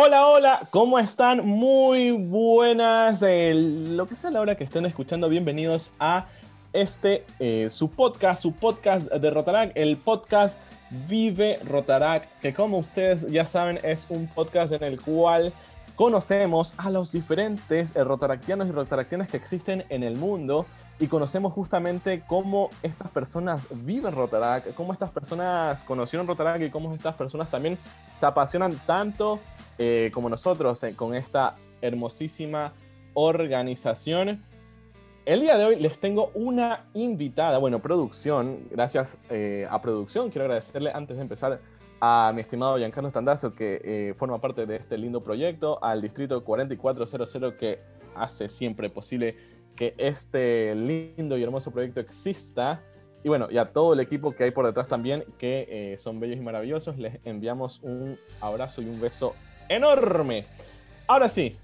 Hola, hola, ¿cómo están? Muy buenas, lo que sea la hora que estén escuchando, bienvenidos a este, eh, su podcast, su podcast de Rotarac, el podcast Vive Rotarac, que como ustedes ya saben es un podcast en el cual conocemos a los diferentes eh, rotaractianos y rotaractianas que existen en el mundo y conocemos justamente cómo estas personas viven Rotarac, cómo estas personas conocieron Rotarac y cómo estas personas también se apasionan tanto eh, como nosotros eh, con esta hermosísima organización. El día de hoy les tengo una invitada, bueno, producción, gracias eh, a producción, quiero agradecerle antes de empezar a mi estimado Giancarlo Tandazo, que forma parte de este lindo proyecto, al distrito 4400 que hace siempre posible que este lindo y hermoso proyecto exista. Y bueno, y a todo el equipo que hay por detrás también, que son bellos y maravillosos, les enviamos un abrazo y un beso enorme. Ahora sí,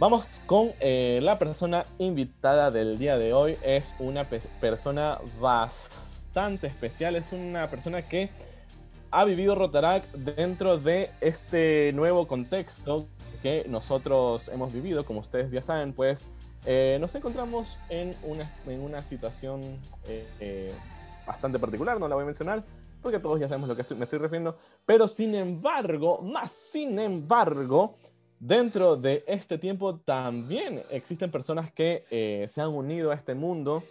vamos con eh, la persona invitada del día de hoy. Es una persona bastante especial, es una persona que ha vivido Rotarac dentro de este nuevo contexto que nosotros hemos vivido. Como ustedes ya saben, pues eh, nos encontramos en una, en una situación eh, bastante particular, no la voy a mencionar, porque todos ya sabemos lo que me estoy refiriendo, pero sin embargo, más sin embargo, dentro de este tiempo también existen personas que eh, se han unido a este mundo,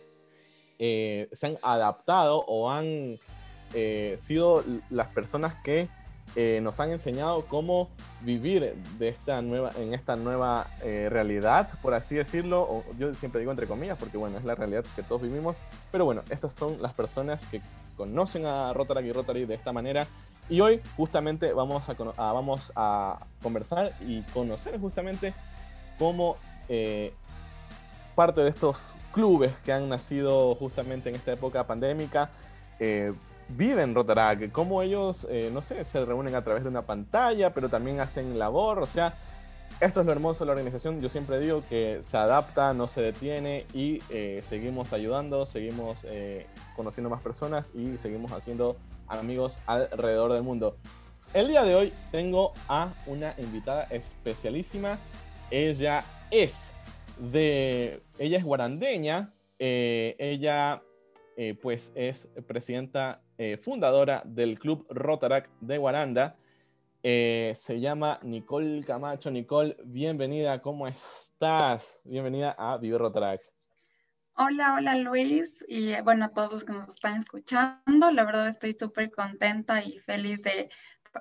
eh, se han adaptado o han eh, sido las personas que nos han enseñado cómo vivir de esta nueva, en esta nueva realidad, por así decirlo. yo siempre digo entre comillas, porque bueno, es la realidad que todos vivimos. Pero bueno, estas son las personas que conocen a Rotary y Rotary de esta manera. Y hoy justamente vamos a, vamos a conversar y conocer justamente cómo eh, parte de estos clubes que han nacido justamente en esta época pandémica eh, viven Rotarac, cómo ellos, eh, no sé, se reúnen a través de una pantalla, pero también hacen labor, o sea, esto es lo hermoso de la organización. Yo siempre digo que se adapta, no se detiene y eh, seguimos ayudando, seguimos eh, conociendo más personas y seguimos haciendo amigos alrededor del mundo. El día de hoy tengo a una invitada especialísima. Ella es de, ella es guarandeña. Eh, ella, pues, es presidenta fundadora del Club Rotarac de Guaranda. Eh, se llama Nicole Camacho. Nicole, bienvenida, ¿cómo estás? Bienvenida a Vive Rotarac. Hola, hola Luis y eh, bueno, a todos los que nos están escuchando, la verdad estoy súper contenta y feliz de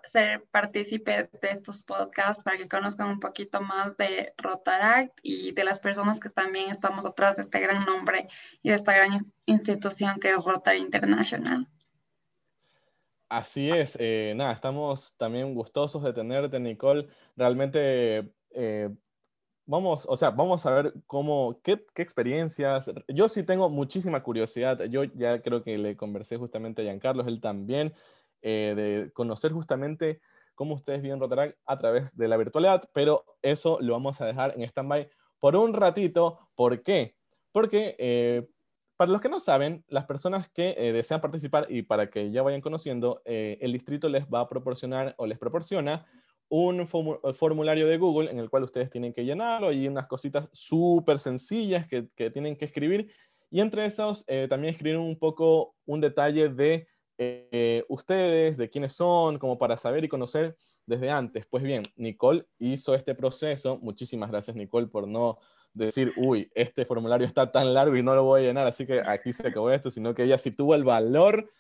ser partícipe de estos podcasts para que conozcan un poquito más de Rotaract y de las personas que también estamos atrás de este gran nombre y de esta gran institución que es Rotary International. Así es, eh, nada, estamos también gustosos de tenerte, Nicole. Realmente, eh, vamos, o sea, vamos a ver cómo, qué, experiencias. Yo sí tengo muchísima curiosidad. Yo ya creo que le conversé justamente a Giancarlo, él también, eh, de conocer justamente cómo ustedes viven Rotaract a través de la virtualidad, pero eso lo vamos a dejar en stand-by por un ratito. ¿Por qué? Porque para los que no saben, las personas que eh, desean participar y para que ya vayan conociendo, eh, el distrito les va a proporcionar o les proporciona un eh, formulario de Google en el cual ustedes tienen que llenarlo y unas cositas súper sencillas que, tienen que escribir. Y entre esos también escribir un poco un detalle de ustedes, de quiénes son, como para saber y conocer desde antes. Pues bien, Nicole hizo este proceso. Muchísimas gracias, Nicole, por no decir, uy, este formulario está tan largo y no lo voy a llenar, así que aquí se acabó esto, sino que ella sí tuvo el valor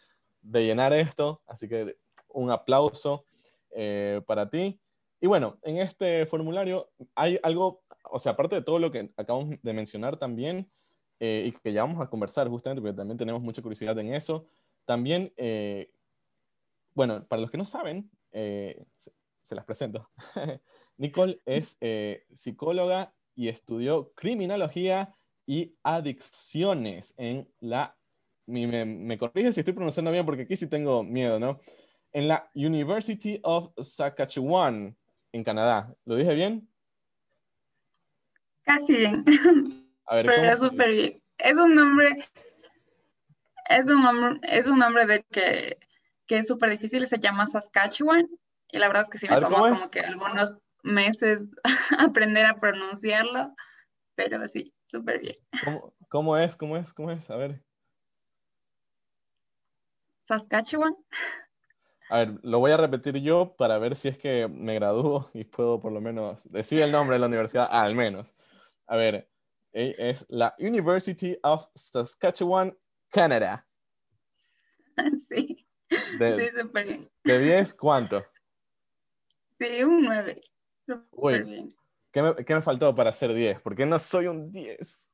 de llenar esto, así que un aplauso eh, para ti. Y bueno, en este formulario hay algo, o sea, aparte de todo lo que acabamos de mencionar también, eh, y que ya vamos a conversar justamente, porque también tenemos mucha curiosidad en eso, también, eh, bueno, para los que no saben, se, se, las presento. Nicole es psicóloga y estudió criminología y adicciones en la, me, me corrige si estoy pronunciando bien porque aquí sí tengo miedo, ¿no? En la University of Saskatchewan, en Canadá. ¿Lo dije bien? Casi bien. A ver, Pero súper bien. Es un nombre, es un nombre, es un nombre de que, que es súper difícil, se llama Saskatchewan. Y la verdad es que sí me tomó como que algunos, meses aprender a pronunciarlo, pero sí, súper bien. ¿Cómo, ¿Cómo, es? ¿Cómo es? ¿Cómo es? A ver. Saskatchewan. A ver, lo voy a repetir yo para ver si es que me gradúo y puedo por lo menos decir el nombre de la universidad, al menos. A ver, e, es la University of Saskatchewan, Canadá. Sí. De, sí, súper bien. ¿De 10 cuánto? Sí, un 9. Bien. ¿qué me, ¿Qué me faltó para hacer 10? ¿Por qué no soy un 10?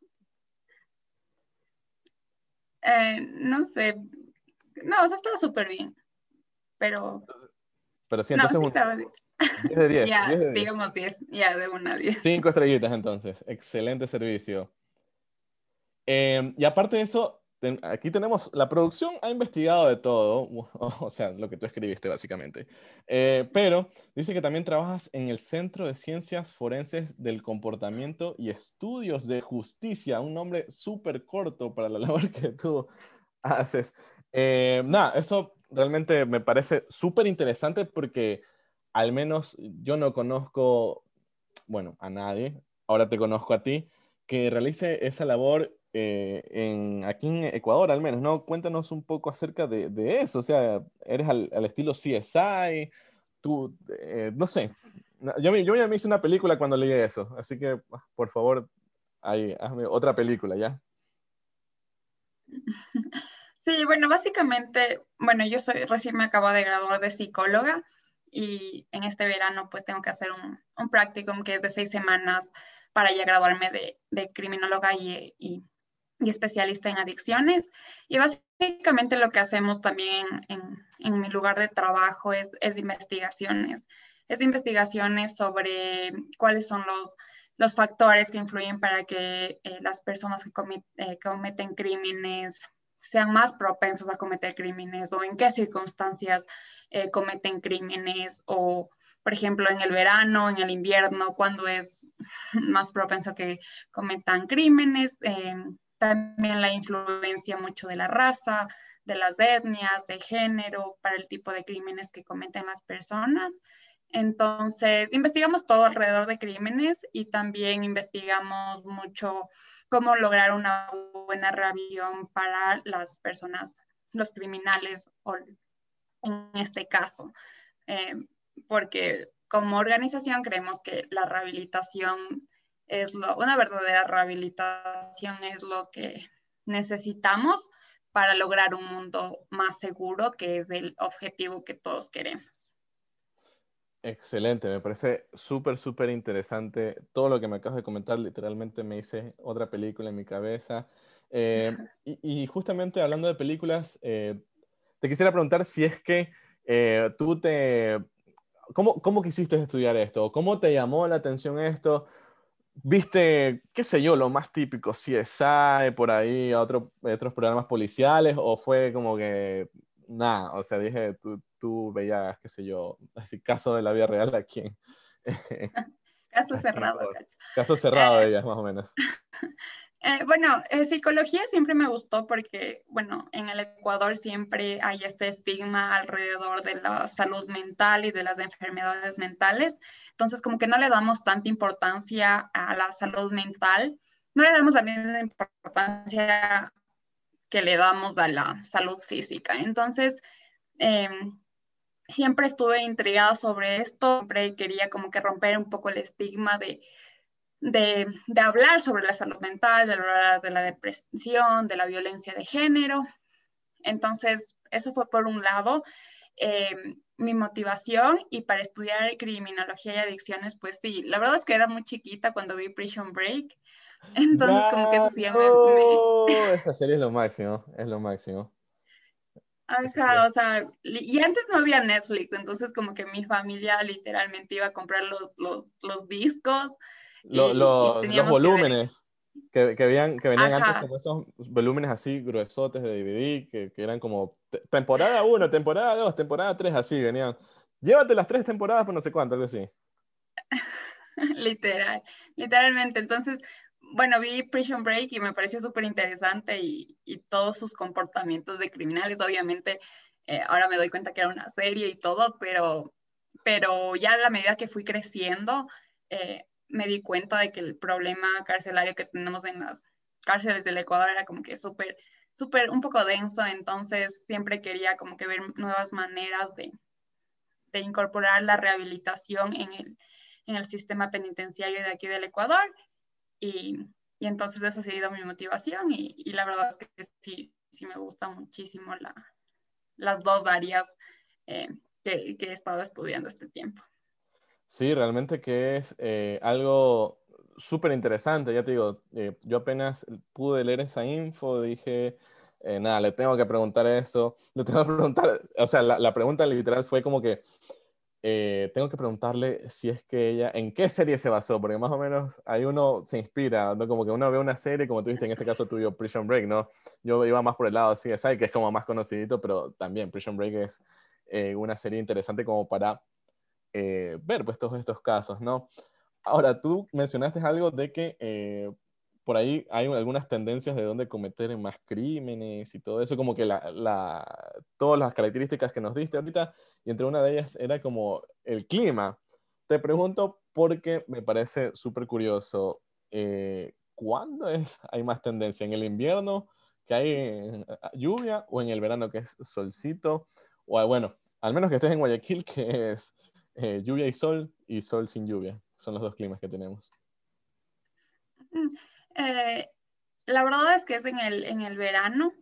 Eh, no sé. No, o sea, estaba súper bien. Pero. Pero sí, entonces. un... 10 de 10. ya, digamos 10. Ya, de una 10. 5 estrellitas, entonces. Excelente servicio. Eh, y aparte de eso, aquí tenemos, la producción ha investigado de todo, o sea, lo que tú escribiste básicamente, eh, pero dice que también trabajas en el Centro de Ciencias Forenses del Comportamiento y Estudios de Justicia, un nombre súper corto para la labor que tú haces. Eh, nada, eso realmente me parece súper interesante porque al menos yo no conozco, bueno, a nadie, ahora te conozco a ti, que realice esa labor eh, en, aquí en Ecuador al menos, ¿no? Cuéntanos un poco acerca de, de eso, o sea, eres al, al estilo CSI, tú, eh, no sé, yo, yo ya me hice una película cuando leí eso, así que por favor, ahí, hazme otra película, ¿ya? Sí, bueno, básicamente, bueno, yo soy, recién me acabo de graduar de psicóloga y en este verano pues tengo que hacer un, un practicum que es de seis semanas para ya graduarme de, de criminóloga y, y, y, especialista en adicciones. Y básicamente lo que hacemos también en, en mi lugar de trabajo es, es, investigaciones. Es investigaciones sobre cuáles son los, los factores que influyen para que eh, las personas que eh, cometen crímenes sean más propensos a cometer crímenes o en qué circunstancias eh, cometen crímenes o por ejemplo, en el verano, en el invierno, cuando es más propenso que cometan crímenes. También la influencia mucho de la raza, de las etnias, de género, para el tipo de crímenes que cometen las personas. Entonces, investigamos todo alrededor de crímenes y también investigamos mucho cómo lograr una buena revisión para las personas, los criminales, o en este caso. Eh, porque como organización creemos que la rehabilitación es lo, una verdadera rehabilitación es lo que necesitamos para lograr un mundo más seguro, que es el objetivo que todos queremos. Excelente, me parece súper, súper interesante. Todo lo que me acabas de comentar, literalmente me hice otra película en mi cabeza. Eh, y, justamente hablando de películas, eh, te quisiera preguntar si es que eh, tú te ¿cómo, ¿cómo quisiste estudiar esto? ¿Cómo te llamó la atención esto? ¿Viste, qué sé yo, lo más típico, CSI, por ahí, otro, otros programas policiales? ¿O fue como que, nada, o sea, dije, tú, tú veías, qué sé yo, así, caso de la vida real aquí Caso cerrado, Caso cerrado, ellas, más o menos. Eh, bueno, eh, psicología siempre me gustó porque, bueno, en el Ecuador siempre hay este estigma alrededor de la salud mental y de las enfermedades mentales. Entonces, como que no le damos tanta importancia a la salud mental, no le damos la misma importancia que le damos a la salud física. Entonces, em, siempre estuve intrigada sobre esto, siempre quería como que romper un poco el estigma de de, hablar sobre la salud mental, de hablar de la depresión, de la violencia de género. Entonces, eso fue por un lado eh, mi motivación y para estudiar criminología y adicciones, pues sí, la verdad es que era muy chiquita cuando vi Prison Break. Entonces, como que eso sí me, Esa serie es lo máximo, es lo máximo. Ajá, o sea, y antes no había Netflix, entonces como que mi familia literalmente iba a comprar los, los, los discos los volúmenes que, que, venían, que venían antes como esos volúmenes así gruesotes de DVD, que, que eran como temporada 1, temporada 2, temporada 3, así venían. Llévate las tres temporadas por no sé cuánto, algo así. Literal, literalmente. Entonces, bueno, vi Prison Break y me pareció súper interesante y, y, todos sus comportamientos de criminales, obviamente, eh, ahora me doy cuenta que era una serie y todo, pero pero ya a la medida que fui creciendo, eh, me di cuenta de que el problema carcelario que tenemos en las cárceles del Ecuador era como que súper, súper, un poco denso, entonces siempre quería como que ver nuevas maneras de, de incorporar la rehabilitación en el, en el sistema penitenciario de aquí del Ecuador. Y, y entonces esa ha sido mi motivación y, y, la verdad es que sí, sí me gusta muchísimo la, las dos áreas eh, que, he estado estudiando este tiempo. Sí, realmente que es eh, algo súper interesante, ya te digo, eh, yo apenas pude leer esa info, dije, eh, nada, le tengo que preguntar eso, le tengo que preguntar, o sea, la, la pregunta literal fue como que, eh, tengo que preguntarle si es que ella, en qué serie se basó, porque más o menos ahí uno se inspira, ¿no? Como que uno ve una serie, como tú viste en este caso tuyo, Prison Break, ¿no? Yo iba más por el lado CSI, que es como más conocidito, pero también Prison Break es eh, una serie interesante como para eh, ver pues todos estos casos, ¿no? Ahora, tú mencionaste algo de que eh, por ahí hay algunas tendencias de dónde cometer más crímenes y todo eso, como que la, la, todas las características que nos diste ahorita, y entre una de ellas era como el clima. Te pregunto porque me parece súper curioso, eh, ¿cuándo es, hay más tendencia? ¿En el invierno que hay lluvia o en el verano que es solcito? O bueno, al menos que estés en Guayaquil que es eh, lluvia y sol y sol sin lluvia. Son los dos climas que tenemos. Mm, eh, la verdad es que es en el, en el verano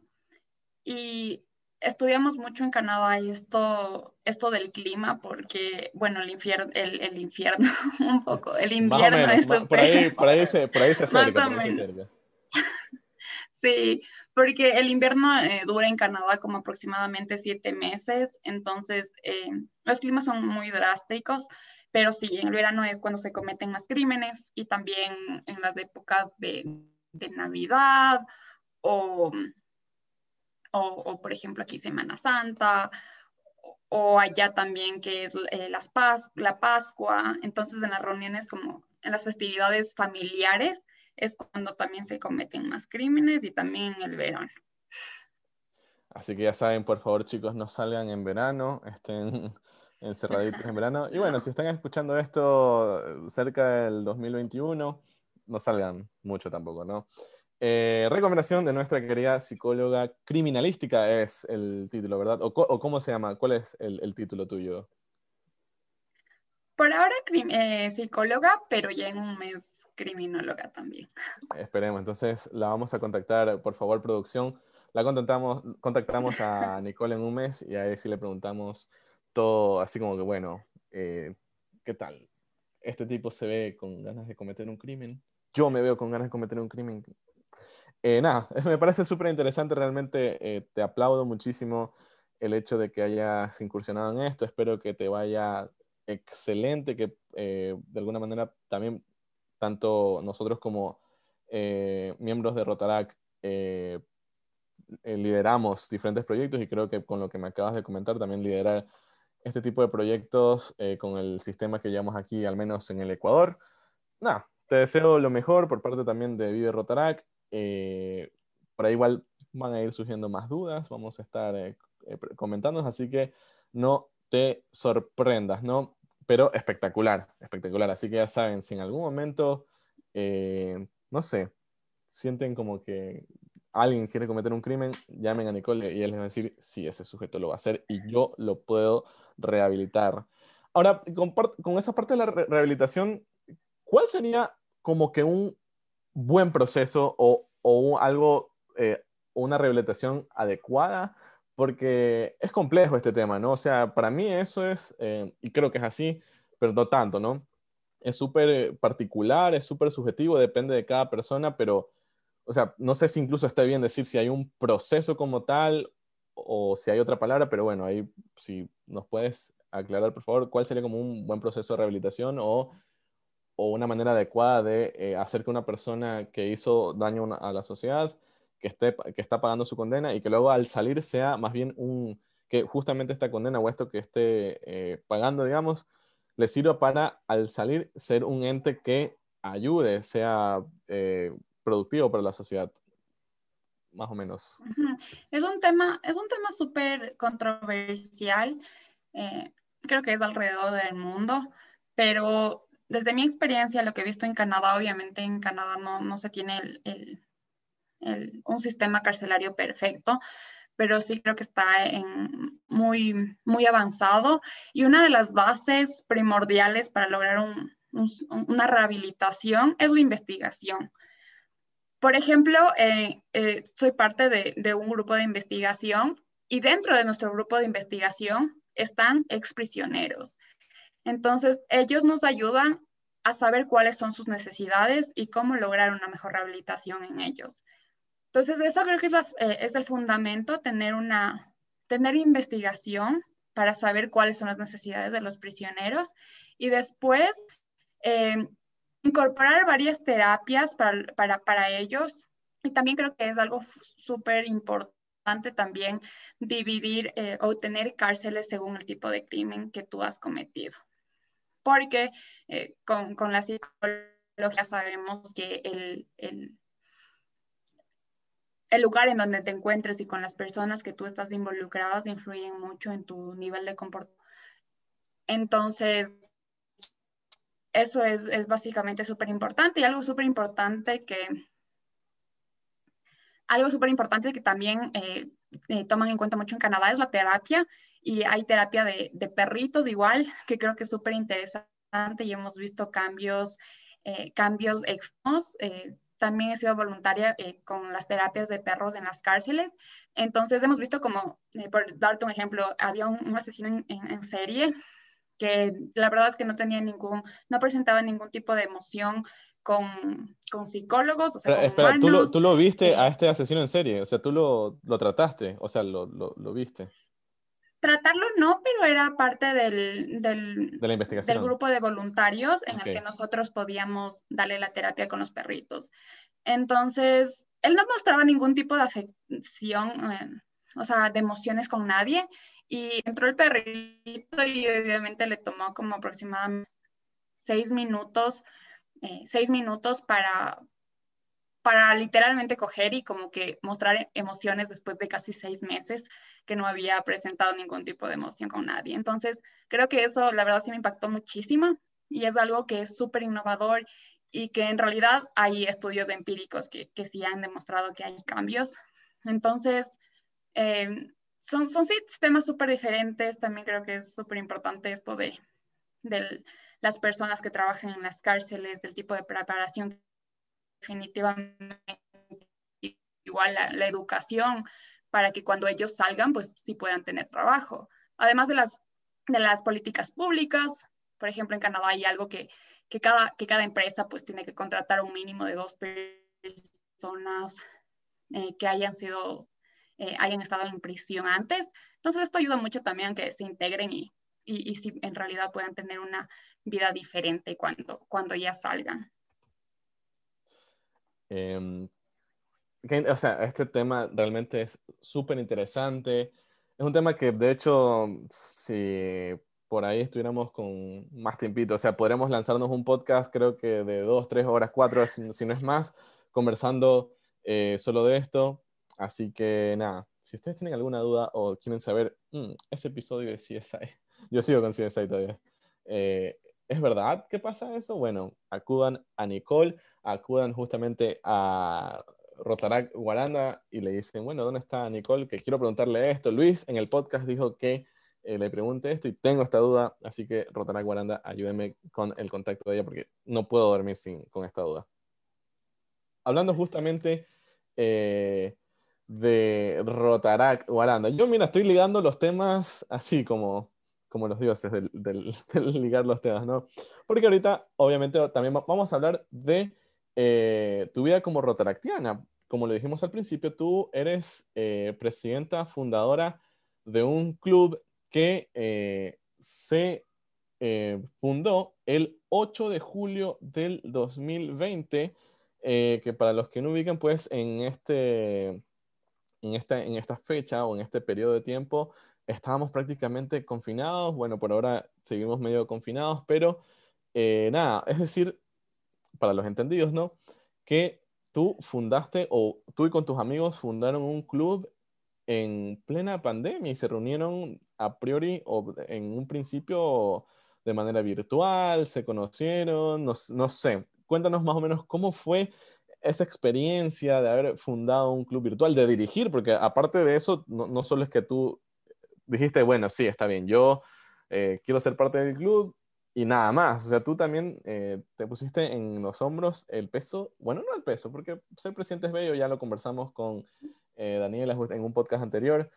y estudiamos mucho en Canadá esto, esto del clima porque, bueno, el infierno, el, el infierno un poco, el invierno es por, ahí, por, ahí se, por ahí se acerca. Por ahí se acerca. sí, porque el invierno eh, dura en Canadá como aproximadamente siete meses, entonces eh, los climas son muy drásticos, pero sí, en el verano es cuando se cometen más crímenes y también en las épocas de, de Navidad o, o, o, por ejemplo, aquí Semana Santa o allá también que es eh, las Pas la Pascua. Entonces, en las reuniones como en las festividades familiares es cuando también se cometen más crímenes y también en el verano. Así que ya saben, por favor, chicos, no salgan en verano, estén encerraditos en verano. Y bueno, si están escuchando esto eh, cerca del 2021, no salgan mucho tampoco, ¿no? Eh, recomendación de nuestra querida psicóloga criminalística es el título, ¿verdad? ¿O, o cómo se llama? ¿Cuál es el, el título tuyo? Por ahora eh, psicóloga, pero ya en un mes criminóloga también. Esperemos, entonces la vamos a contactar, por favor, producción. La contactamos, contactamos a Nicole en un mes y ahí sí le preguntamos todo así como que, bueno, eh, ¿qué tal? Este tipo se ve con ganas de cometer un crimen. Yo me veo con ganas de cometer un crimen. Eh, nada, me parece súper interesante, realmente eh, te aplaudo muchísimo el hecho de que hayas incursionado en esto. Espero que te vaya excelente, que eh, de alguna manera también tanto nosotros como eh, miembros de Rotarac eh, lideramos diferentes proyectos y creo que con lo que me acabas de comentar también liderar este tipo de proyectos eh, con el sistema que llevamos aquí, al menos en el Ecuador. Nada, te deseo lo mejor por parte también de Vive Rotarac. Eh, por ahí igual van a ir surgiendo más dudas, vamos a estar eh, eh comentando, así que no te sorprendas, ¿no? Pero espectacular, espectacular. Así que ya saben, si en algún momento, eh, no sé, sienten como que alguien quiere cometer un crimen, llamen a Nicole y él les va a decir, sí, ese sujeto lo va a hacer y yo lo puedo rehabilitar. Ahora, con, con esa parte de la re rehabilitación, ¿cuál sería como que un buen proceso o, algo, eh, una rehabilitación adecuada? Porque es complejo este tema, ¿no? O sea, para mí eso es, eh, y creo que es así, pero no tanto, ¿no? Es súper eh, particular, es súper subjetivo, depende de cada persona, pero, o sea, no sé si incluso está bien decir si hay un proceso como tal o si hay otra palabra, pero bueno, ahí si nos puedes aclarar, por favor, cuál sería como un buen proceso de rehabilitación o, o una manera adecuada de eh, hacer que una persona que hizo daño a la sociedad, que, esté, que está pagando su condena y que luego al salir sea más bien un, que justamente esta condena o esto que esté eh, pagando, digamos, le sirva para al salir ser un ente que ayude, sea eh, productivo para la sociedad más o menos. Es un tema, es un tema súper controversial. Eh, creo que es alrededor del mundo, pero desde mi experiencia, lo que he visto en Canadá, obviamente en Canadá no, no se tiene el, un sistema carcelario perfecto, pero sí creo que está muy, muy avanzado. Y una de las bases primordiales para lograr un, una rehabilitación es la investigación. Por ejemplo, eh, eh, soy parte de, de, un grupo de investigación y dentro de nuestro grupo de investigación están exprisioneros. Entonces, ellos nos ayudan a saber cuáles son sus necesidades y cómo lograr una mejor rehabilitación en ellos. Entonces, eso creo que es, eh, es el fundamento, tener una tener investigación para saber cuáles son las necesidades de los prisioneros y después eh, incorporar varias terapias para, para, para, ellos. Y también creo que es algo súper importante también dividir eh, o tener cárceles según el tipo de crimen que tú has cometido. Porque eh, con, con, la psicología sabemos que el, el el lugar en donde te encuentres y con las personas que tú estás involucradas influyen mucho en tu nivel de comportamiento. Entonces, eso es, es básicamente súper importante y algo súper importante que algo súper importante que también eh, eh, toman en cuenta mucho en Canadá es la terapia y hay terapia de, de perritos igual que creo que es súper interesante y hemos visto cambios eh, cambios extremos también he sido voluntaria eh, con las terapias de perros en las cárceles. Entonces hemos visto como, eh, por darte un ejemplo, había un, asesino en, serie que la verdad es que no tenía ningún, no presentaba ningún tipo de emoción con, con psicólogos. O sea, espera, ¿tú, lo, ¿tú, lo, viste a este asesino en serie? O sea, tú lo, lo trataste, o sea, lo, lo, lo viste. Tratarlo no, pero era parte del, del, de la investigación. del grupo de voluntarios en el que nosotros podíamos darle la terapia con los perritos. Entonces, él no mostraba ningún tipo de afección, eh, o sea, de emociones con nadie. Y entró el perrito y obviamente le tomó como aproximadamente seis minutos, eh, seis minutos para, para literalmente coger y como que mostrar emociones después de casi seis meses que no había presentado ningún tipo de emoción con nadie. Entonces, creo que eso, la verdad, sí me impactó muchísimo y es algo que es súper innovador y que en realidad hay estudios empíricos que, que sí han demostrado que hay cambios. Entonces, eh, son, son sistemas súper diferentes. También creo que es súper importante esto de, de las personas que trabajan en las cárceles, del tipo de preparación. Definitivamente, igual la educación para que cuando ellos salgan, pues sí puedan tener trabajo. Además de las, de las políticas públicas, por ejemplo, en Canadá hay algo que, que, cada, que cada empresa pues tiene que contratar un mínimo de dos personas eh, que hayan sido, eh, hayan estado en prisión antes. Entonces esto ayuda mucho también a que se integren y, y, y si en realidad puedan tener una vida diferente cuando, cuando ya salgan. Eh, o sea, este tema realmente es súper interesante. Es un tema que, de hecho, si por ahí estuviéramos con más tiempito, o sea, podríamos lanzarnos un podcast, creo que de dos, tres horas, cuatro, si, si no es más, conversando eh, solo de esto. Así que nada, si ustedes tienen alguna duda o quieren saber mm, ese episodio de CSI, yo sigo con CSI todavía. Eh, ¿Es verdad que pasa eso? Bueno, acudan a Nicole, acudan justamente a Rotarac Guaranda y le dicen, bueno, ¿dónde está Nicole? Que quiero preguntarle esto. Luis en el podcast dijo que eh, le pregunte esto y tengo esta duda, así que Rotarac Guaranda, ayúdeme con el contacto de ella porque no puedo dormir sin, con esta duda. Hablando justamente eh, de Rotarac Guaranda, yo mira, estoy ligando los temas así como, como los dioses del, del ligar los temas, ¿no? Porque ahorita, obviamente, también vamos a hablar de eh, tu vida como rotaractiana. Como lo dijimos al principio, tú eres eh, presidenta fundadora de un club que eh, se fundó el 8 de julio del 2020, que para los que no ubican, pues en, este, en, esta, en esta fecha o en este periodo de tiempo estábamos prácticamente confinados. Bueno, por ahora seguimos medio confinados, pero nada, es decir, para los entendidos, ¿no? Que tú fundaste o tú y con tus amigos fundaron un club en plena pandemia y se reunieron a priori o en un principio de manera virtual, se conocieron, no, no sé. Cuéntanos más o menos cómo fue esa experiencia de haber fundado un club virtual, de dirigir, porque aparte de eso, no, no solo es que tú dijiste, bueno, sí, está bien, yo eh, quiero ser parte del club y nada más. O sea, tú también eh, te pusiste en los hombros el peso, bueno, no el peso, porque ser presidente es bello, ya lo conversamos con eh, Daniela en un podcast anterior,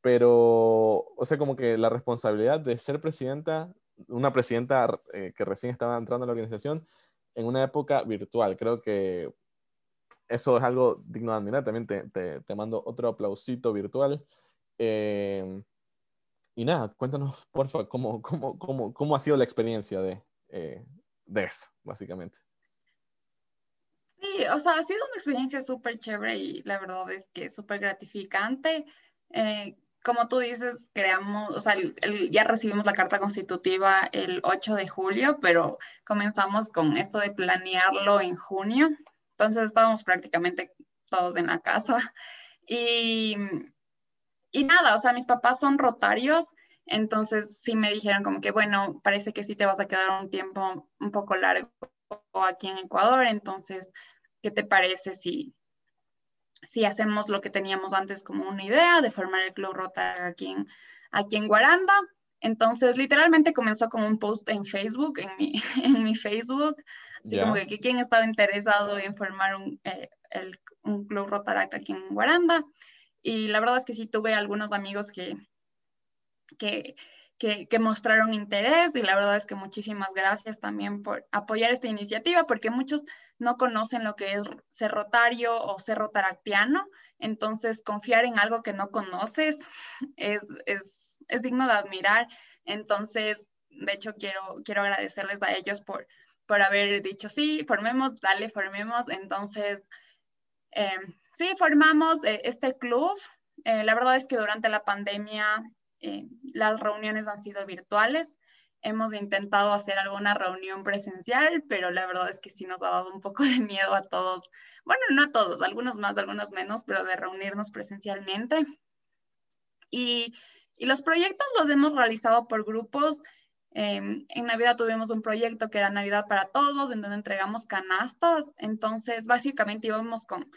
pero, o sea, como que la responsabilidad de ser presidenta, una presidenta que recién estaba entrando a la organización, en una época virtual, creo que eso es algo digno de admirar. También te, te, te mando otro aplausito virtual. Eh, y nada, cuéntanos, por favor, cómo, cómo, cómo, cómo ha sido la experiencia de, eh, de eso, básicamente. Sí, o sea, ha sido una experiencia súper chévere y la verdad es que súper gratificante. Eh, como tú dices, creamos, o sea, ya recibimos la carta constitutiva el 8 de julio, pero comenzamos con esto de planearlo en junio. Entonces estábamos prácticamente todos en la casa. Y y nada, o sea, mis papás son rotarios, entonces sí me dijeron como que, bueno, parece que sí te vas a quedar un tiempo un poco largo aquí en Ecuador, entonces, ¿qué te parece si, si hacemos lo que teníamos antes como una idea de formar el Club Rota aquí en, aquí en Guaranda? Entonces, literalmente comenzó con un post en Facebook, en mi, en mi Facebook, así como que, quién estaba interesado en formar un, eh, el, un Club Rotaract aquí en Guaranda. Y la verdad es que sí tuve algunos amigos que, que, que, mostraron interés y la verdad es que muchísimas gracias también por apoyar esta iniciativa porque muchos no conocen lo que es ser rotario o ser rotaractiano. Entonces, confiar en algo que no conoces es, es, es digno de admirar. Entonces, de hecho, quiero, quiero agradecerles a ellos por, por haber dicho, sí, formemos, dale, formemos. Entonces, sí, formamos eh, este club. Eh, la verdad es que durante la pandemia las reuniones han sido virtuales. Hemos intentado hacer alguna reunión presencial, pero la verdad es que sí nos ha dado un poco de miedo a todos. Bueno, no a todos, algunos más, algunos menos, pero de reunirnos presencialmente. Y, y los proyectos los hemos realizado por grupos. En Navidad tuvimos un proyecto que era Navidad para Todos, en donde entregamos canastas. Entonces, básicamente íbamos con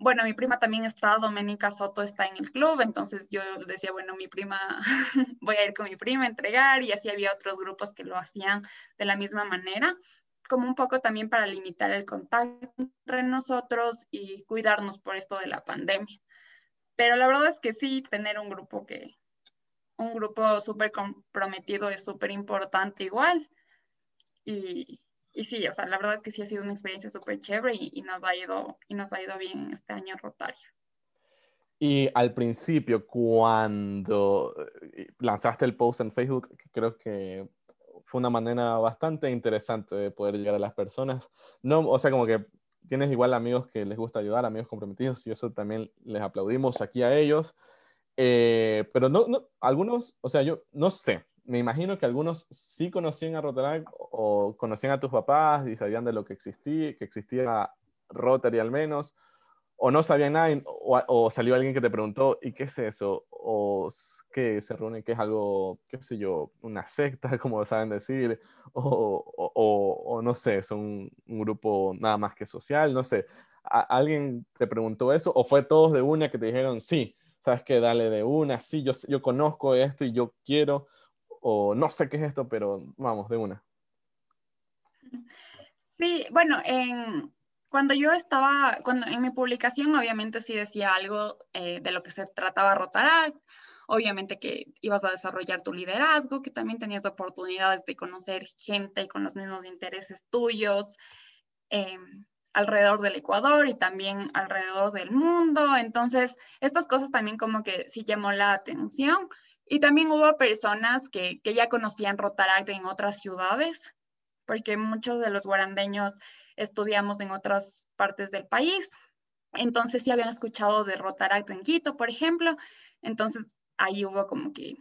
bueno, mi prima también está, Doménica Soto está en el club, entonces yo decía, bueno, mi prima, voy a ir con mi prima a entregar y así había otros grupos que lo hacían de la misma manera, como un poco también para limitar el contacto entre nosotros y cuidarnos por esto de la pandemia. Pero la verdad es que sí, tener un grupo que, un grupo súper comprometido es súper importante igual. Y, y sí, o sea, la verdad es que sí ha sido una experiencia súper chévere y, nos ha ido, y nos ha ido bien este año rotario. Y al principio, cuando eh, lanzaste el post en Facebook, creo que fue una manera bastante interesante de poder llegar a las personas. No, o sea, como que tienes igual amigos que les gusta ayudar, amigos comprometidos, y eso también les aplaudimos aquí a ellos. Eh, pero no, no, algunos, o sea, yo no sé, me imagino que algunos sí conocían a Rotary o conocían a tus papás y sabían de lo que existía, que existía Rotary al menos, o no sabían nada, o, salió alguien que te preguntó, ¿y qué es eso? O qué se reúne, qué es algo, qué sé yo, una secta, como saben decir, o, o no sé, son un, grupo nada más que social, no sé. ¿Alguien te preguntó eso o fue todos de una que te dijeron, sí, sabes que dale de una, sí, yo, yo conozco esto y yo quiero, o no sé qué es esto, pero vamos, de una. Sí, bueno, en, cuando yo estaba, cuando en mi publicación obviamente sí decía algo eh, de lo que se trataba Rotaract, obviamente que ibas a desarrollar tu liderazgo, que también tenías oportunidades de conocer gente con los mismos intereses tuyos. Em, alrededor del Ecuador y también alrededor del mundo. Entonces, estas cosas también como que sí llamó la atención. Y también hubo personas que, que ya conocían Rotaract en otras ciudades, porque muchos de los guarandeños estudiamos en otras partes del país. Entonces sí habían escuchado de Rotaract en Quito, por ejemplo. Entonces ahí hubo como que,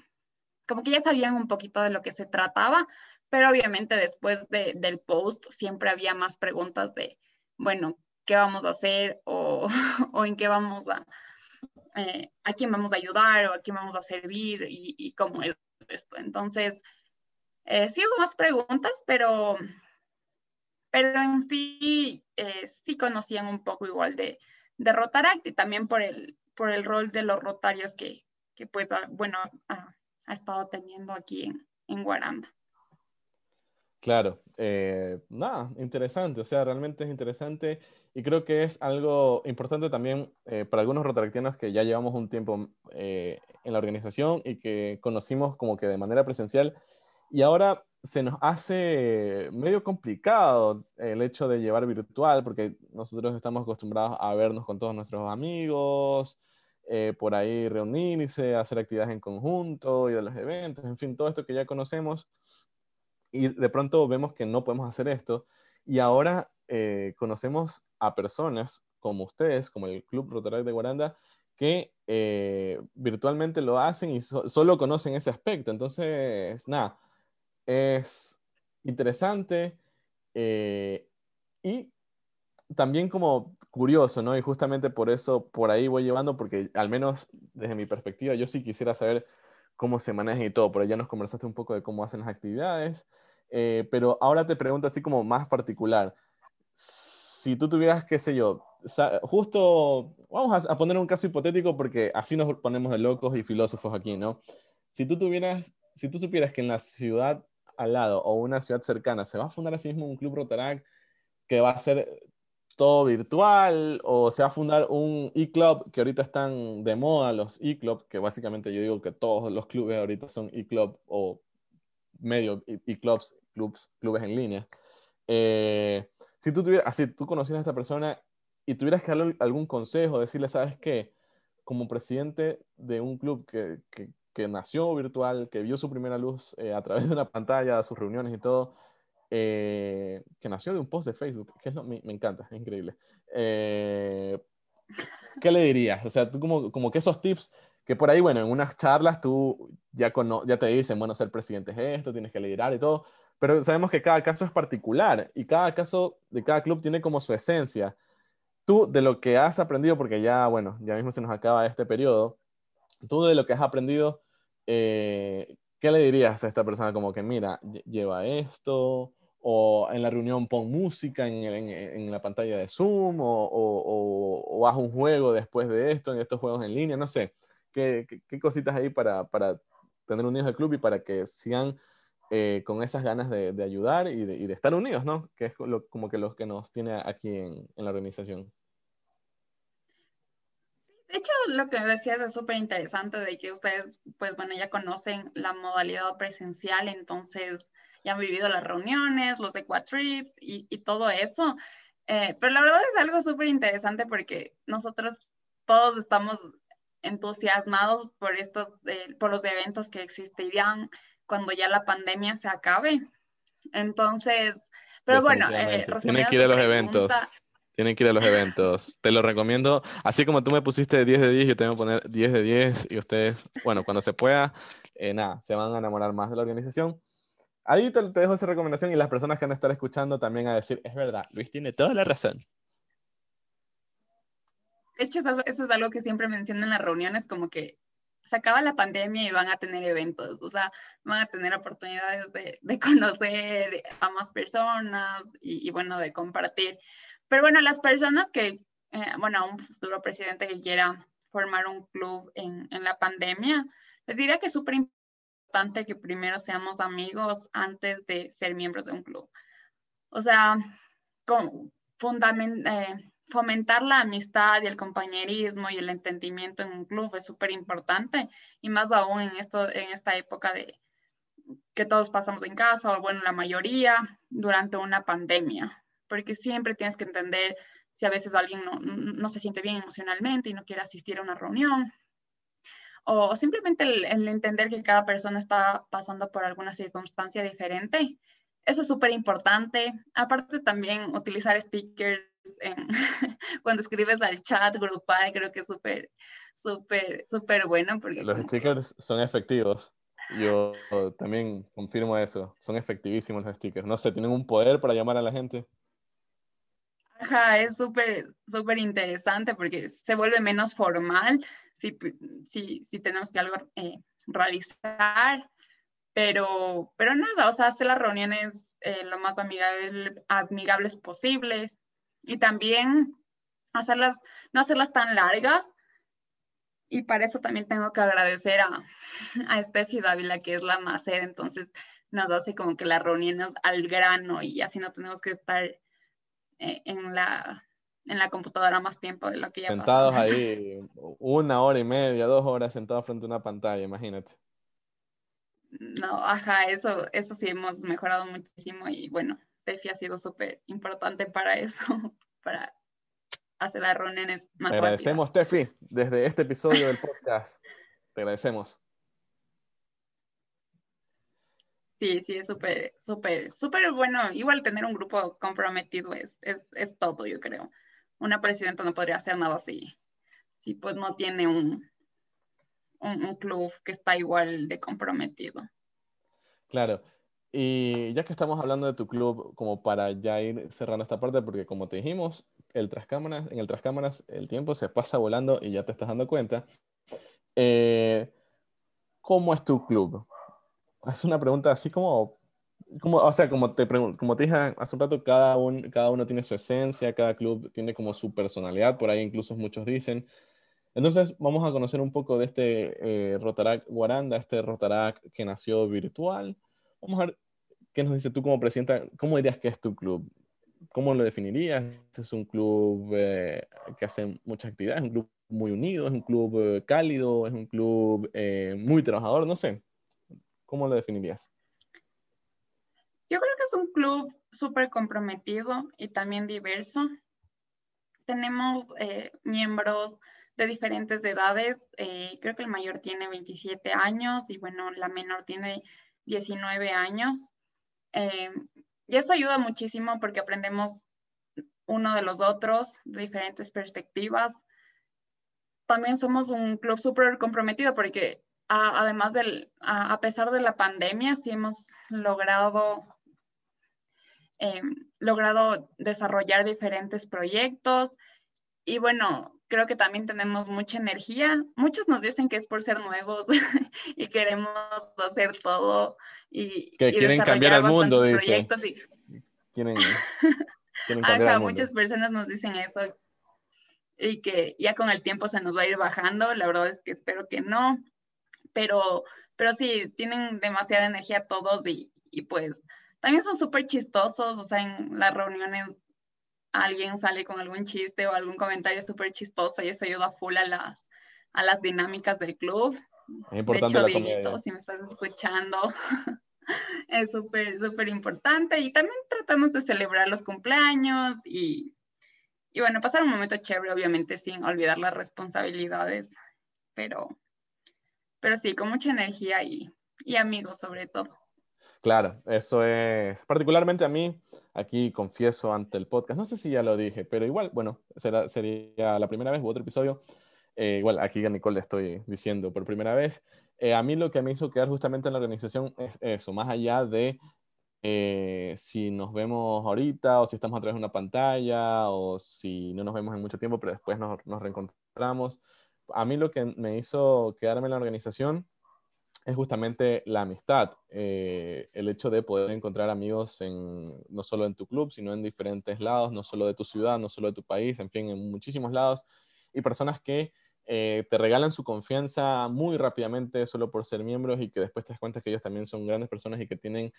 como que ya sabían un poquito de lo que se trataba, pero obviamente después de, del post siempre había más preguntas de, bueno, ¿qué vamos a hacer o, o en qué vamos a, eh, a quién vamos a ayudar o a quién vamos a servir y, cómo es esto. Entonces, eh, sí hubo más preguntas, pero, pero en sí, eh, sí conocían un poco igual de, de Rotaract y también por el, por el rol de los rotarios que, que pues, ah, bueno, ha, estado teniendo aquí en, en Guaranda. Claro, eh, nada, interesante, o sea, realmente es interesante y creo que es algo importante también eh, para algunos rotaractianos que ya llevamos un tiempo eh, en la organización y que conocimos como que de manera presencial y ahora se nos hace medio complicado el hecho de llevar virtual porque nosotros estamos acostumbrados a vernos con todos nuestros amigos, por ahí reunirse, hacer actividades en conjunto, ir a los eventos, en fin, todo esto que ya conocemos y de pronto vemos que no podemos hacer esto. Y ahora eh, conocemos a personas como ustedes, como el Club Rotaract de Guaranda, que eh, virtualmente lo hacen y solo conocen ese aspecto. Entonces, nada, es interesante eh, y también como curioso, ¿no? Y justamente por eso, por ahí voy llevando, porque al menos desde mi perspectiva, yo sí quisiera saber cómo se maneja y todo. Por allá nos conversaste un poco de cómo hacen las actividades, eh, pero ahora te pregunto así como más particular. Si tú tuvieras, qué sé yo, justo, vamos a, poner un caso hipotético porque así nos ponemos de locos y filósofos aquí, ¿no? Si tú tuvieras, si tú supieras que en la ciudad al lado o una ciudad cercana se va a fundar así mismo un club Rotaract que va a ser todo virtual o se va a fundar un e-club que ahorita están de moda los e-club, que básicamente yo digo que todos los clubes ahorita son e-club o medio e-clubs, clubs, clubes en línea. Eh, si tú tuvieras, así, tú conocieras a esta persona y tuvieras que darle algún consejo, decirle, ¿sabes qué? Como presidente de un club que, que, que nació virtual, que vio su primera luz eh, a través de una pantalla, sus reuniones y todo, eh, que nació de un post de Facebook, que es lo, me, me, encanta, es increíble. Eh, ¿Qué le dirías? O sea, tú como, como que esos tips que por ahí, bueno, en unas charlas tú ya, ya te dicen, bueno, ser presidente es esto, tienes que liderar y todo, pero sabemos que cada caso es particular y cada caso de cada club tiene como su esencia. Tú, de lo que has aprendido, porque ya, bueno, ya mismo se nos acaba este periodo, tú de lo que has aprendido, eh, ¿qué le dirías a esta persona? Como que, mira, lleva esto, o en la reunión pon música en, en, la pantalla de Zoom, o, o, o, haz un juego después de esto, en estos juegos en línea, no sé. ¿Qué, qué, cositas ahí para, para, tener unidos el club y para que sigan eh, con esas ganas de, de ayudar y de, y de, estar unidos, ¿no? Que es como que lo que nos tiene aquí en, en la organización. De hecho, lo que decías es súper interesante de que ustedes, pues bueno, ya conocen la modalidad presencial, entonces ya han vivido las reuniones, los Equatrips y, y todo eso. Eh, pero la verdad es algo súper interesante porque nosotros todos estamos entusiasmados por estos, eh, por los eventos que existirían cuando ya la pandemia se acabe. Entonces, pero bueno, eh, tienen que ir a los eventos. Tienen que ir a los eventos. Te lo recomiendo. Así como tú me pusiste 10 de 10, yo te voy a poner 10 de 10 y ustedes, bueno, cuando se pueda, eh, nada, se van a enamorar más de la organización. Ahí te, dejo esa recomendación y las personas que van a estar escuchando también a decir, es verdad, Luis tiene toda la razón. De hecho, eso, es algo que siempre menciono en las reuniones, como que se acaba la pandemia y van a tener eventos, o sea, van a tener oportunidades de, de conocer a más personas y, bueno, de compartir. Pero bueno, las personas que, eh, bueno, un futuro presidente que quiera formar un club en, en la pandemia, les diría que es súper importante que primero seamos amigos antes de ser miembros de un club. O sea, eh, fomentar la amistad y el compañerismo y el entendimiento en un club es súper importante y más aún en, esta época de que todos pasamos en casa, o bueno, la mayoría, durante una pandemia, porque siempre tienes que entender si a veces alguien no se siente bien emocionalmente y no quiere asistir a una reunión, o simplemente el, entender que cada persona está pasando por alguna circunstancia diferente. Eso es súper importante. Aparte también utilizar stickers cuando escribes al chat grupal, creo que es súper, súper, súper bueno. Porque Los stickers son efectivos. Yo también confirmo eso. Son efectivísimos los stickers. No sé, tienen un poder para llamar a la gente. Ajá, es súper, súper interesante porque se vuelve menos formal si, si, si tenemos que algo eh, realizar, pero, pero nada, o sea, hacer las reuniones eh, lo más amigables posibles y también hacerlas, no hacerlas tan largas. Y para eso también tengo que agradecer a, a Steffi Dávila, que es la máster, entonces nos hace como que las reuniones al grano y así no tenemos que estar eh, en, la, en la computadora más tiempo de lo que ya Sentados ahí una hora y media, dos horas sentados frente a una pantalla, imagínate. No, ajá, eso, eso sí hemos mejorado muchísimo y bueno, Tefi ha sido súper importante para eso, para hacer las reuniones más Te agradecemos, Tefi, desde este episodio del podcast. Te agradecemos. Sí, sí, es súper, súper, súper bueno. Igual tener un grupo comprometido es, es, es, todo, yo creo. Una presidenta no podría hacer nada así, si pues no tiene un, un, club que está igual de comprometido. Claro. Y ya que estamos hablando de tu club, como para ya ir cerrando esta parte, porque como te dijimos, el trascámaras, en el trascámaras el tiempo se pasa volando y ya te estás dando cuenta. Eh, ¿Cómo es tu club? es una pregunta así como, como o sea, como te, como te dije hace un rato, cada, un, cada uno tiene su esencia, cada club tiene como su personalidad, por ahí incluso muchos dicen. Entonces, vamos a conocer un poco de este eh, Rotarac Guaranda, este Rotarac que nació virtual. Vamos a ver qué nos dice tú como presidenta, ¿cómo dirías que es tu club? ¿Cómo lo definirías? ¿Es un club eh, que hace muchas actividades? ¿Es un club muy unido? ¿Es un club eh, cálido? ¿Es un club muy trabajador? No sé. ¿Cómo lo definirías? Yo creo que es un club súper comprometido y también diverso. Tenemos eh, miembros de diferentes edades. Eh, creo que el mayor tiene 27 años y bueno, la menor tiene 19 años. Eh, y eso ayuda muchísimo porque aprendemos uno de los otros, de diferentes perspectivas. También somos un club súper comprometido porque además del, a, pesar de la pandemia, sí hemos logrado, em, logrado desarrollar diferentes proyectos y bueno, creo que también tenemos mucha energía. Muchos nos dicen que es por ser nuevos y queremos hacer todo y, que quieren cambiar el mundo, dice. Quieren, cambiar muchas personas nos dicen eso y que ya con el tiempo se nos va a ir bajando. La verdad es que espero que no pero, pero sí, tienen demasiada energía todos y, y pues también son súper chistosos, o sea, en las reuniones alguien sale con algún chiste o algún comentario súper chistoso y eso ayuda full a las, a las dinámicas del club. Es importante de hecho, la si me estás escuchando, es súper, súper importante. Y también tratamos de celebrar los cumpleaños y, y bueno, pasar un momento chévere, obviamente, sin olvidar las responsabilidades, pero, pero sí, con mucha energía y, y amigos sobre todo. Claro, eso es, particularmente a mí, aquí confieso ante el podcast, no sé si ya lo dije, pero igual, bueno, será, sería la primera vez u otro episodio, eh, igual aquí a Nicole le estoy diciendo por primera vez, eh, a mí lo que me hizo quedar justamente en la organización es eso, más allá de eh, si nos vemos ahorita o si estamos a través de una pantalla o si no nos vemos en mucho tiempo, pero después nos, nos reencontramos a mí lo que me hizo quedarme en la organización es justamente la amistad, eh, el hecho de poder encontrar amigos en, no solo en tu club, sino en diferentes lados, no solo de tu ciudad, no solo de tu país, en fin, en muchísimos lados, y personas que eh, te regalan su confianza muy rápidamente solo por ser miembros y que después te das cuenta que ellos también son grandes personas y que tienen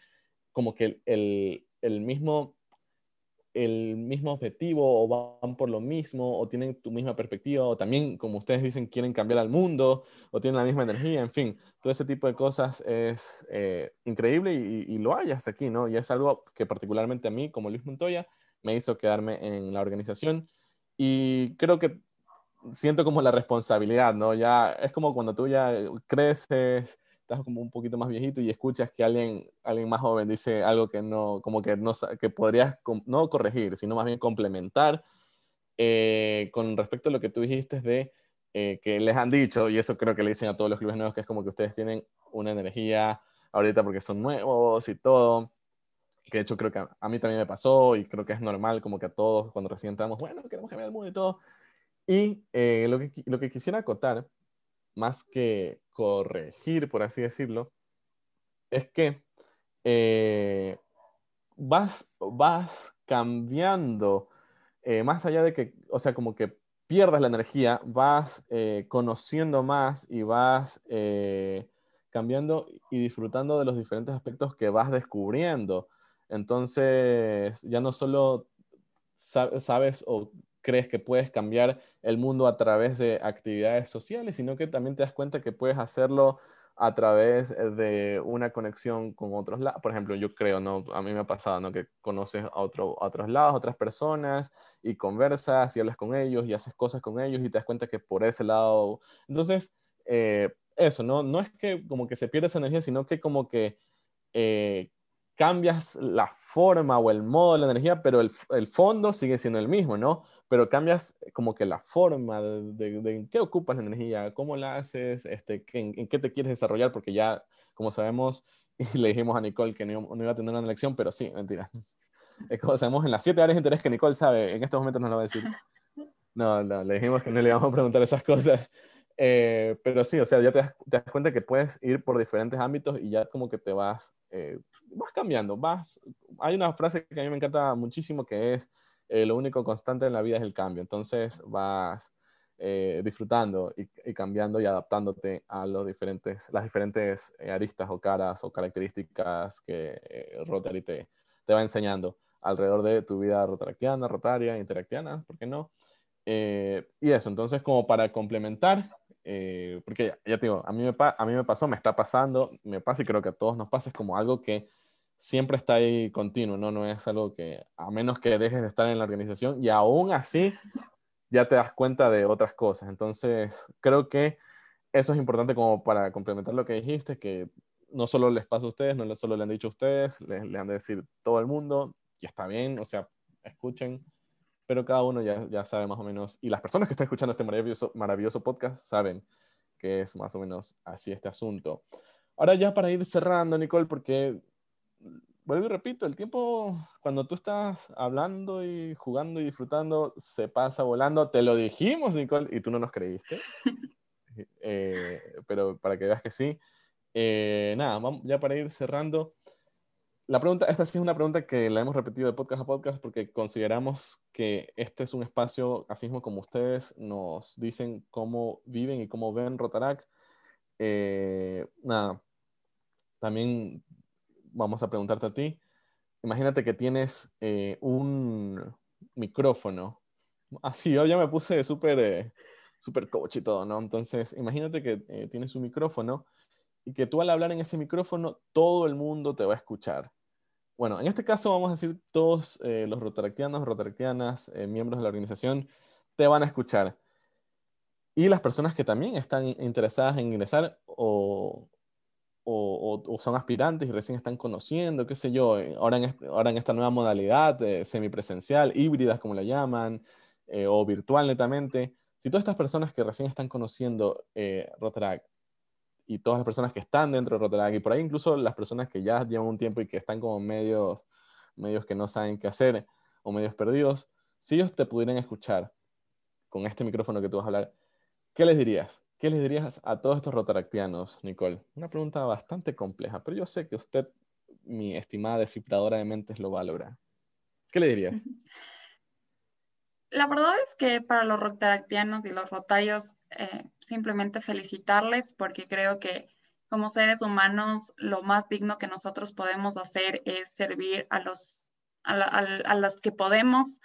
como que el, el mismo el mismo objetivo o van por lo mismo o tienen tu misma perspectiva o también, como ustedes dicen, quieren cambiar al mundo o tienen la misma energía, en fin, todo ese tipo de cosas es eh, increíble y, lo hayas aquí, ¿no? Y es algo que particularmente a mí, como Luis Montoya, me hizo quedarme en la organización y creo que siento como la responsabilidad, ¿no? Ya es como cuando tú ya creces estás como un poquito más viejito y escuchas que alguien, alguien más joven dice algo que no, como que no, que podrías no corregir, sino más bien complementar eh, con respecto a lo que tú dijiste de eh, que les han dicho, y eso creo que le dicen a todos los clubes nuevos, que es como que ustedes tienen una energía ahorita porque son nuevos y todo. que de hecho creo que a, mí también me pasó y creo que es normal como que a todos cuando recién entramos, bueno, queremos cambiar el mundo y todo. Y eh, lo, que, lo que quisiera acotar, más que corregir, por así decirlo, es que eh, vas, vas cambiando, eh, más allá de que, o sea, como que pierdas la energía, vas conociendo más y vas cambiando y disfrutando de los diferentes aspectos que vas descubriendo. Entonces, ya no solo sabes o crees que puedes cambiar el mundo a través de actividades sociales, sino que también te das cuenta que puedes hacerlo a través de una conexión con otros lados. Por ejemplo, yo creo, ¿no? A mí me ha pasado, ¿no? Que conoces a, otro, otros lados, otras personas, y conversas y hablas con ellos y haces cosas con ellos y te das cuenta que por ese lado... Entonces, eh, eso, ¿no? No es que como que se pierda esa energía, sino que como que eh, cambias la forma o el modo de la energía, pero el, el, fondo sigue siendo el mismo, ¿no? Pero cambias como que la forma de, de, en qué ocupas la energía, cómo la haces, este, en, en, qué te quieres desarrollar, porque ya, como sabemos, y le dijimos a Nicole que no, no iba a tener una elección, pero sí, mentira. Es como sabemos en las siete áreas de interés que Nicole sabe, en estos momentos no lo va a decir. No, no, le dijimos que no le íbamos a preguntar esas cosas. Eh, pero sí, o sea, ya te das, te das, cuenta que puedes ir por diferentes ámbitos y ya como que te vas, eh, vas cambiando, vas... Hay una frase que a mí me encanta muchísimo que es, eh, lo único constante en la vida es el cambio. Entonces vas disfrutando y, y, cambiando y adaptándote a los diferentes, las diferentes aristas o caras o características que Rotary te, te va enseñando alrededor de tu vida rotaractiana, rotaria, interactiana, ¿por qué no? Y eso, entonces como para complementar, eh, porque ya, te digo, a mí, me a mí me pasó, me está pasando, me pasa y creo que a todos nos pasa, es como algo que siempre está ahí continuo, ¿no? No es algo que, a menos que dejes de estar en la organización y aún así ya te das cuenta de otras cosas. Entonces, creo que eso es importante como para complementar lo que dijiste, que no solo les pasa a ustedes, no solo le han dicho a ustedes, les han de decir todo el mundo, y está bien, o sea, escuchen, pero cada uno ya, ya sabe más o menos, y las personas que están escuchando este maravilloso, maravilloso podcast saben que es más o menos así este asunto. Ahora ya para ir cerrando, Nicole, porque vuelvo y repito, el tiempo cuando tú estás hablando y jugando y disfrutando se pasa volando. Te lo dijimos, Nicole, y tú no nos creíste. Eh, pero para que veas que sí. Eh, nada, ya para ir cerrando, la pregunta, esta sí es una pregunta que la hemos repetido de podcast a podcast porque consideramos que este es un espacio, así mismo como ustedes nos dicen cómo viven y cómo ven Rotarac. Eh, nada, también vamos a preguntarte a ti. Imagínate que tienes eh, un micrófono. Así, yo ya me puse súper eh, coach y todo, ¿no? Entonces, imagínate que tienes un micrófono y que tú al hablar en ese micrófono, todo el mundo te va a escuchar. Bueno, en este caso vamos a decir todos eh, los rotaractianos, rotaractianas, eh, miembros de la organización, te van a escuchar. Y las personas que también están interesadas en ingresar o, o, son aspirantes y recién están conociendo, qué sé yo, eh, ahora en, ahora en esta nueva modalidad semipresencial, híbridas como la llaman, o virtual netamente, si todas estas personas que recién están conociendo Rotaract y todas las personas que están dentro de Rotaract y por ahí incluso las personas que ya llevan un tiempo y que están como medios, medios que no saben qué hacer o medios perdidos, si ellos te pudieran escuchar con este micrófono que tú vas a hablar, ¿qué les dirías? ¿Qué les dirías a todos estos rotaractianos, Nicole? Una pregunta bastante compleja, pero yo sé que usted, mi estimada descifradora de mentes, lo va a lograr. ¿Qué le dirías? La verdad es que para los rotaractianos y los rotarios eh, simplemente felicitarles porque creo que como seres humanos lo más digno que nosotros podemos hacer es servir a los, a, los que podemos.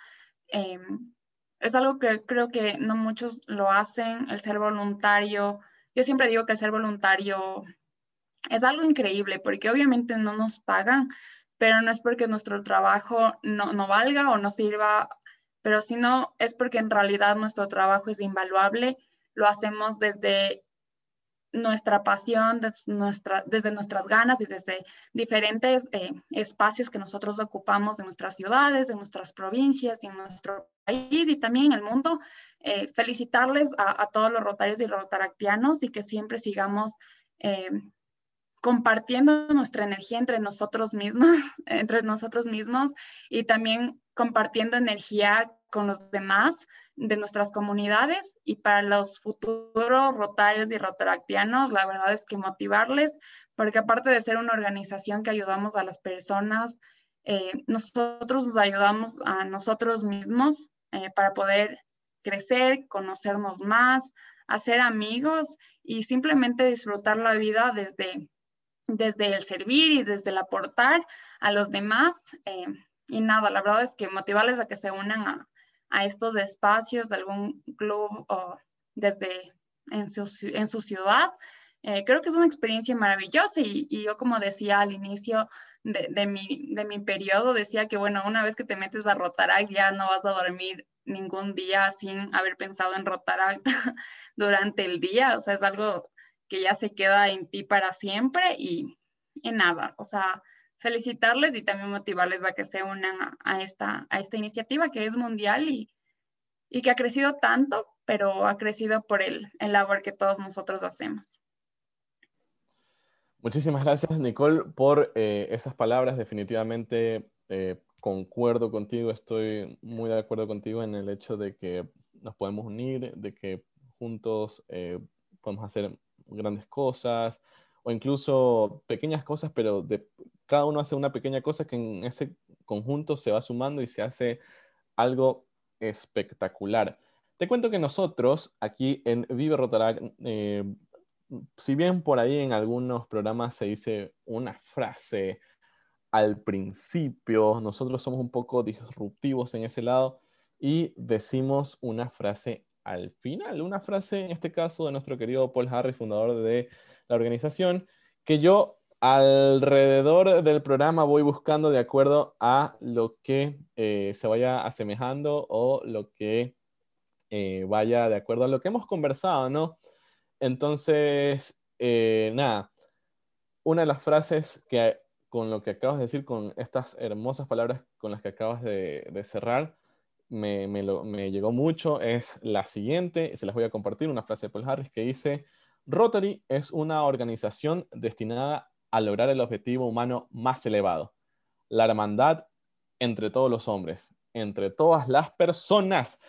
Em, es algo que creo que no muchos lo hacen, el ser voluntario. Yo siempre digo que el ser voluntario es algo increíble porque obviamente no nos pagan, pero no es porque nuestro trabajo no, no valga o no sirva, pero sino es porque en realidad nuestro trabajo es invaluable lo hacemos desde nuestra pasión, desde, nuestra, desde nuestras ganas y desde diferentes eh, espacios que nosotros ocupamos en nuestras ciudades, en nuestras provincias y en nuestro país y también en el mundo. Eh, felicitarles a, todos los rotarios y rotaractianos y que siempre sigamos eh, compartiendo nuestra energía entre nosotros mismos, entre nosotros mismos y también compartiendo energía con los demás de nuestras comunidades y para los futuros rotarios y rotaractianos, la verdad es que motivarles, porque aparte de ser una organización que ayudamos a las personas, eh, nosotros nos ayudamos a nosotros mismos eh, para poder crecer, conocernos más, hacer amigos y simplemente disfrutar la vida desde, desde el servir y desde el aportar a los demás. Eh, y nada, la verdad es que motivarles a que se unan a, a estos espacios de algún club o desde en su, en su ciudad. Eh, creo que es una experiencia maravillosa y, yo como decía al inicio de, de, mi, de mi periodo, decía que bueno, una vez que te metes a Rotaract ya no vas a dormir ningún día sin haber pensado en Rotaract durante el día, o sea, es algo que ya se queda en ti para siempre y, en nada, o sea, felicitarles y también motivarles a que se unan a, esta, a esta iniciativa que es mundial y, y, que ha crecido tanto, pero ha crecido por el, el labor que todos nosotros hacemos. Muchísimas gracias, Nicole, por eh, esas palabras. Definitivamente eh, concuerdo contigo, estoy muy de acuerdo contigo en el hecho de que nos podemos unir, de que juntos eh, podemos hacer grandes cosas o incluso pequeñas cosas, pero de, cada uno hace una pequeña cosa que en ese conjunto se va sumando y se hace algo espectacular. Te cuento que nosotros aquí en Vive Rotarac, eh, si bien por ahí en algunos programas se dice una frase al principio, nosotros somos un poco disruptivos en ese lado y decimos una frase al final, una frase en este caso de nuestro querido Paul Harris, fundador de la organización, que yo alrededor del programa voy buscando de acuerdo a lo que eh, se vaya asemejando o lo que eh, vaya de acuerdo a lo que hemos conversado, ¿no? Entonces, eh, nada, una de las frases que con lo que acabas de decir, con estas hermosas palabras con las que acabas de, cerrar, me, me, llegó mucho, es la siguiente, se las voy a compartir, una frase de Paul Harris que dice, Rotary es una organización destinada a lograr el objetivo humano más elevado, la hermandad entre todos los hombres, entre todas las personas.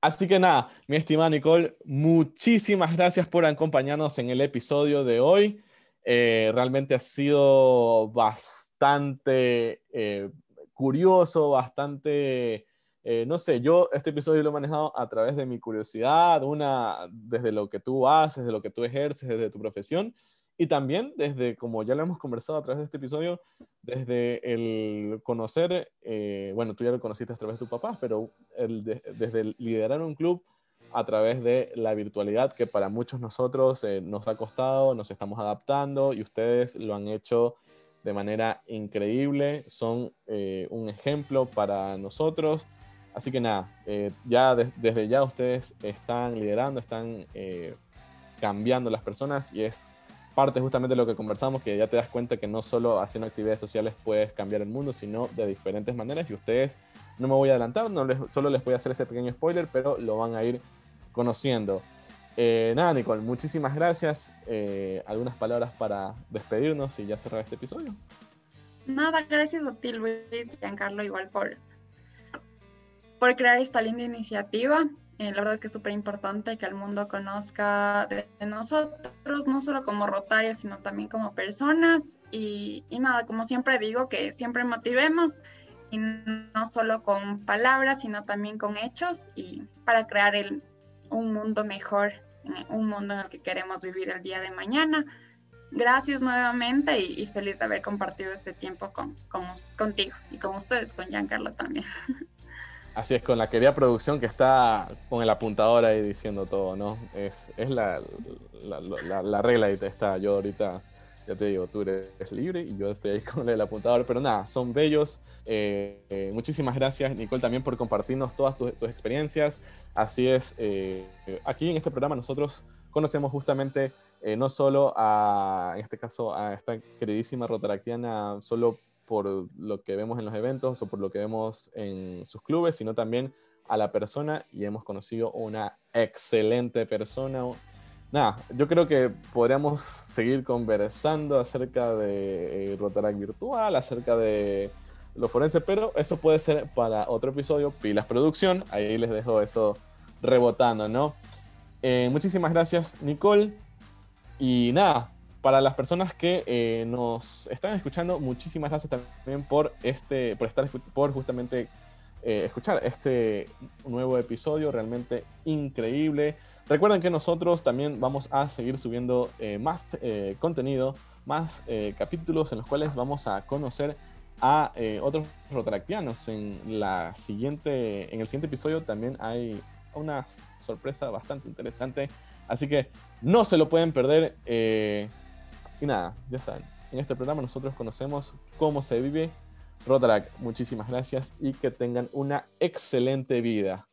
Así que nada, mi estimada Nicole, muchísimas gracias por acompañarnos en el episodio de hoy. Eh, realmente ha sido bastante eh, curioso, bastante, eh, no sé, yo este episodio lo he manejado a través de mi curiosidad, una desde lo que tú haces, de lo que tú ejerces, desde tu profesión, y también desde, como ya lo hemos conversado a través de este episodio, desde el conocer, eh, bueno, tú ya lo conociste a través de tu papá, pero el desde el liderar un club a través de la virtualidad que para muchos nosotros eh, nos ha costado, nos estamos adaptando y ustedes lo han hecho de manera increíble, son eh, un ejemplo para nosotros. Así que nada, ya desde ya ustedes están liderando, están cambiando las personas y es parte justamente de lo que conversamos, que ya te das cuenta que no solo haciendo actividades sociales puedes cambiar el mundo, sino de diferentes maneras. Y ustedes, no me voy a adelantar, solo les voy a hacer ese pequeño spoiler, pero lo van a ir conociendo. Eh, nada, Nicole, muchísimas gracias. Eh, ¿Algunas palabras para despedirnos y ya cerrar este episodio? Nada, gracias a ti, Luis, Giancarlo, igual por, por crear esta linda iniciativa. Eh, la verdad es que es súper importante que el mundo conozca de, nosotros, no solo como rotarias, sino también como personas. Y, nada, como siempre digo, que siempre motivemos, y no solo con palabras, sino también con hechos, y para crear el, un mundo mejor, eh, un mundo en el que queremos vivir el día de mañana. Gracias nuevamente y, feliz de haber compartido este tiempo con, contigo y con ustedes, con Giancarlo también. Así es, con la querida producción que está con el apuntador ahí diciendo todo, ¿no? Es, es la, la, la, regla y está. Yo ahorita, ya te digo, tú eres libre y yo estoy ahí con el apuntador, pero nada, son bellos. Eh, eh, muchísimas gracias, Nicole, también por compartirnos todas tus, experiencias. Así es, eh, aquí en este programa nosotros conocemos justamente no solo a, en este caso, a esta queridísima rotaractiana, solo por lo que vemos en los eventos o por lo que vemos en sus clubes, sino también a la persona y hemos conocido una excelente persona, nada, yo creo que podríamos seguir conversando acerca de eh, Rotaract virtual, acerca de lo forense, pero eso puede ser para otro episodio, Pilas Producción, ahí les dejo eso rebotando, ¿no? Eh, muchísimas gracias, Nicole. Y nada, para las personas que eh, nos están escuchando, muchísimas gracias también por este, por estar, por justamente eh, escuchar este nuevo episodio, realmente increíble. Recuerden que nosotros también vamos a seguir subiendo más contenido, más capítulos en los cuales vamos a conocer a otros rotaractianos. En, la siguiente, en el siguiente episodio también hay una sorpresa bastante interesante. Así que no se lo pueden perder. Eh, y nada, ya saben, en este programa nosotros conocemos cómo se vive Rotaract. Muchísimas gracias y que tengan una excelente vida.